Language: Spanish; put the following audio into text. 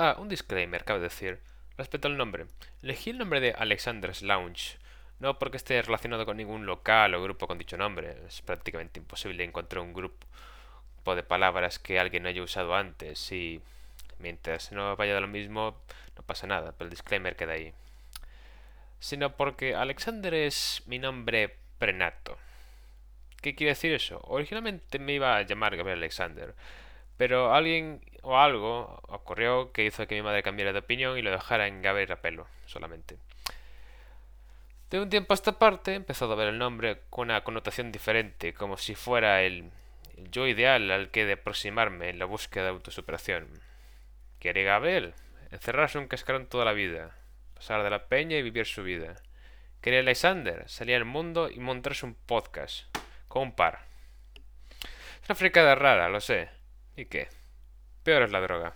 Ah, un disclaimer, cabe decir. Respecto al nombre. Elegí el nombre de Alexander's Lounge. No porque esté relacionado con ningún local o grupo con dicho nombre. Es prácticamente imposible encontrar un grupo de palabras que alguien haya usado antes y mientras no vaya de lo mismo no pasa nada, pero el disclaimer queda ahí. Sino porque Alexander es mi nombre prenato. ¿Qué quiere decir eso? Originalmente me iba a llamar Gabriel Alexander, pero alguien o algo ocurrió que hizo que mi madre cambiara de opinión y lo dejara en Gabriel Rapelo solamente. De un tiempo a esta parte he empezado a ver el nombre con una connotación diferente, como si fuera el, yo ideal al que de aproximarme en la búsqueda de autosuperación. ¿Qué haría Gabriel? Encerrarse en un cascarón toda la vida, pasar de la peña y vivir su vida. Quería Alexander salir al mundo y montarse un podcast, con un par. Es una fricada rara, lo sé. ¿Y qué? Peor es la droga.